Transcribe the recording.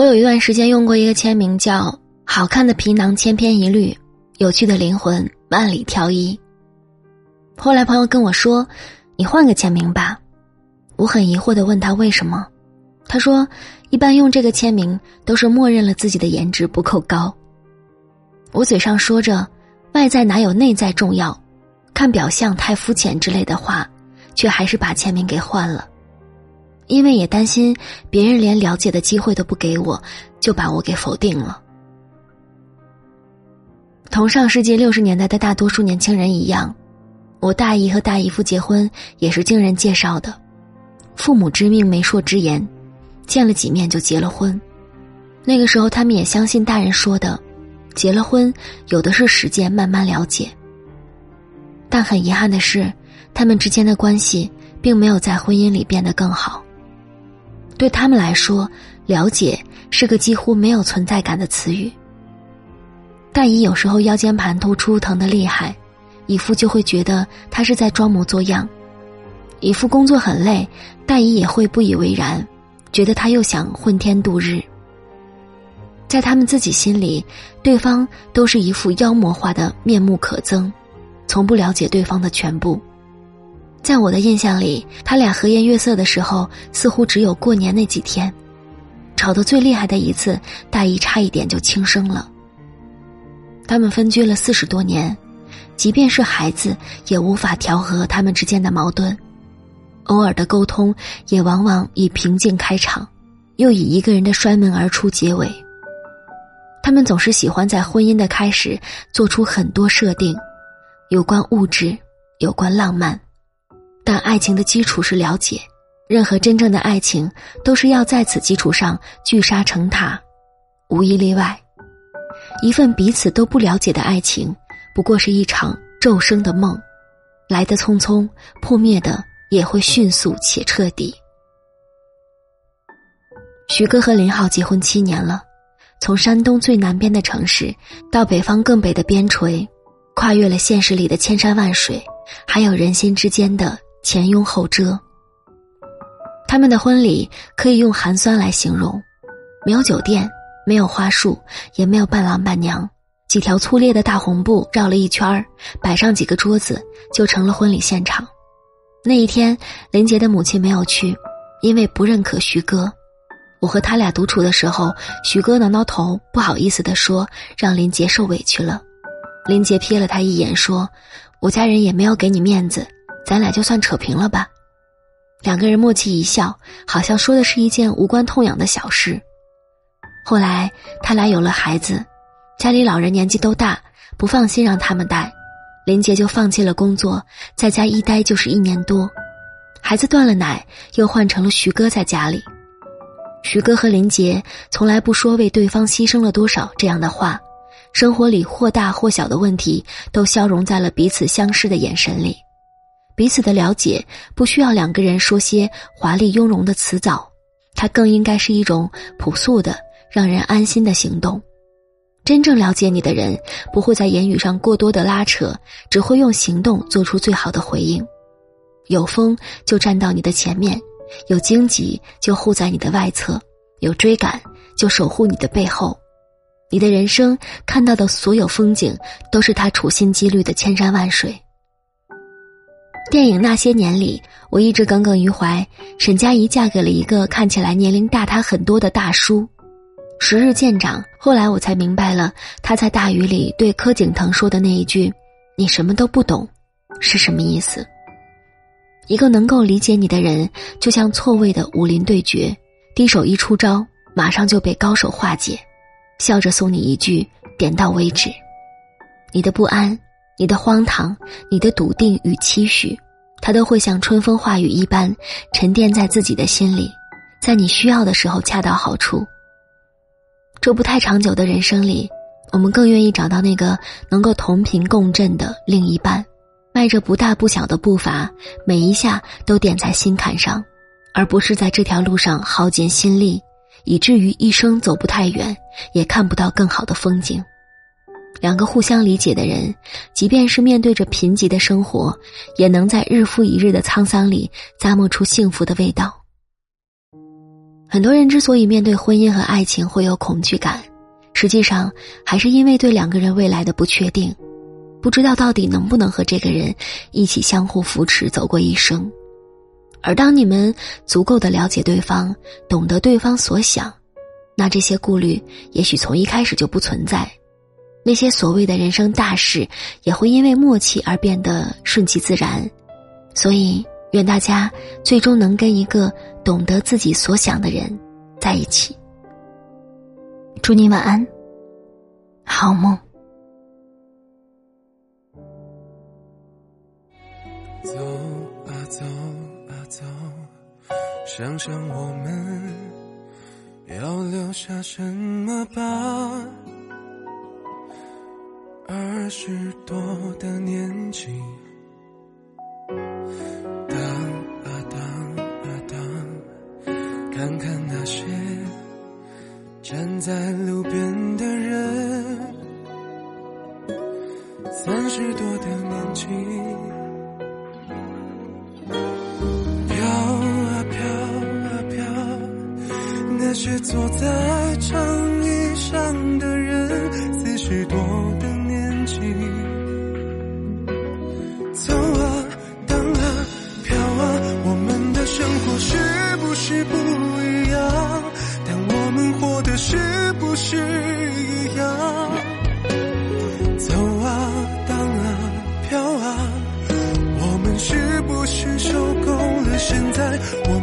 我有一段时间用过一个签名叫“好看的皮囊千篇一律，有趣的灵魂万里挑一”。后来朋友跟我说：“你换个签名吧。”我很疑惑的问他为什么，他说：“一般用这个签名都是默认了自己的颜值不够高。”我嘴上说着“外在哪有内在重要，看表象太肤浅”之类的话，却还是把签名给换了。因为也担心别人连了解的机会都不给我，就把我给否定了。同上世纪六十年代的大多数年轻人一样，我大姨和大姨夫结婚也是经人介绍的，父母之命媒妁之言，见了几面就结了婚。那个时候他们也相信大人说的，结了婚有的是时间慢慢了解。但很遗憾的是，他们之间的关系并没有在婚姻里变得更好。对他们来说，了解是个几乎没有存在感的词语。大姨有时候腰间盘突出，疼得厉害，姨父就会觉得她是在装模作样。姨父工作很累，大姨也会不以为然，觉得他又想混天度日。在他们自己心里，对方都是一副妖魔化的面目可憎，从不了解对方的全部。在我的印象里，他俩和颜悦色的时候，似乎只有过年那几天。吵得最厉害的一次，大姨差一点就轻生了。他们分居了四十多年，即便是孩子，也无法调和他们之间的矛盾。偶尔的沟通，也往往以平静开场，又以一个人的摔门而出结尾。他们总是喜欢在婚姻的开始做出很多设定，有关物质，有关浪漫。但爱情的基础是了解，任何真正的爱情都是要在此基础上聚沙成塔，无一例外。一份彼此都不了解的爱情，不过是一场骤生的梦，来得匆匆，破灭的也会迅速且彻底。徐哥和林浩结婚七年了，从山东最南边的城市到北方更北的边陲，跨越了现实里的千山万水，还有人心之间的。前拥后遮。他们的婚礼可以用寒酸来形容，没有酒店，没有花束，也没有伴郎伴娘，几条粗劣的大红布绕了一圈儿，摆上几个桌子，就成了婚礼现场。那一天，林杰的母亲没有去，因为不认可徐哥。我和他俩独处的时候，徐哥挠挠头，不好意思地说：“让林杰受委屈了。”林杰瞥了他一眼，说：“我家人也没有给你面子。”咱俩就算扯平了吧，两个人默契一笑，好像说的是一件无关痛痒的小事。后来他俩有了孩子，家里老人年纪都大，不放心让他们带，林杰就放弃了工作，在家一待就是一年多。孩子断了奶，又换成了徐哥在家里。徐哥和林杰从来不说为对方牺牲了多少这样的话，生活里或大或小的问题都消融在了彼此相视的眼神里。彼此的了解不需要两个人说些华丽雍容的辞藻，它更应该是一种朴素的、让人安心的行动。真正了解你的人，不会在言语上过多的拉扯，只会用行动做出最好的回应。有风就站到你的前面，有荆棘就护在你的外侧，有追赶就守护你的背后。你的人生看到的所有风景，都是他处心积虑的千山万水。电影《那些年》里，我一直耿耿于怀。沈佳宜嫁给了一个看起来年龄大她很多的大叔。时日渐长，后来我才明白了他在大雨里对柯景腾说的那一句“你什么都不懂”是什么意思。一个能够理解你的人，就像错位的武林对决，低手一出招，马上就被高手化解，笑着送你一句“点到为止”。你的不安。你的荒唐，你的笃定与期许，他都会像春风化雨一般沉淀在自己的心里，在你需要的时候恰到好处。这不太长久的人生里，我们更愿意找到那个能够同频共振的另一半，迈着不大不小的步伐，每一下都点在心坎上，而不是在这条路上耗尽心力，以至于一生走不太远，也看不到更好的风景。两个互相理解的人，即便是面对着贫瘠的生活，也能在日复一日的沧桑里咂摸出幸福的味道。很多人之所以面对婚姻和爱情会有恐惧感，实际上还是因为对两个人未来的不确定，不知道到底能不能和这个人一起相互扶持走过一生。而当你们足够的了解对方，懂得对方所想，那这些顾虑也许从一开始就不存在，那些所谓的人生大事也会因为默契而变得顺其自然。所以，愿大家最终能跟一个。懂得自己所想的人在一起。祝你晚安，好梦。走啊走啊走，想想我们要留下什么吧。二十多的年纪。看看那些站在路边的人，三十多的年纪，飘啊飘啊飘，那些坐在长椅上的人，四十多的。现在我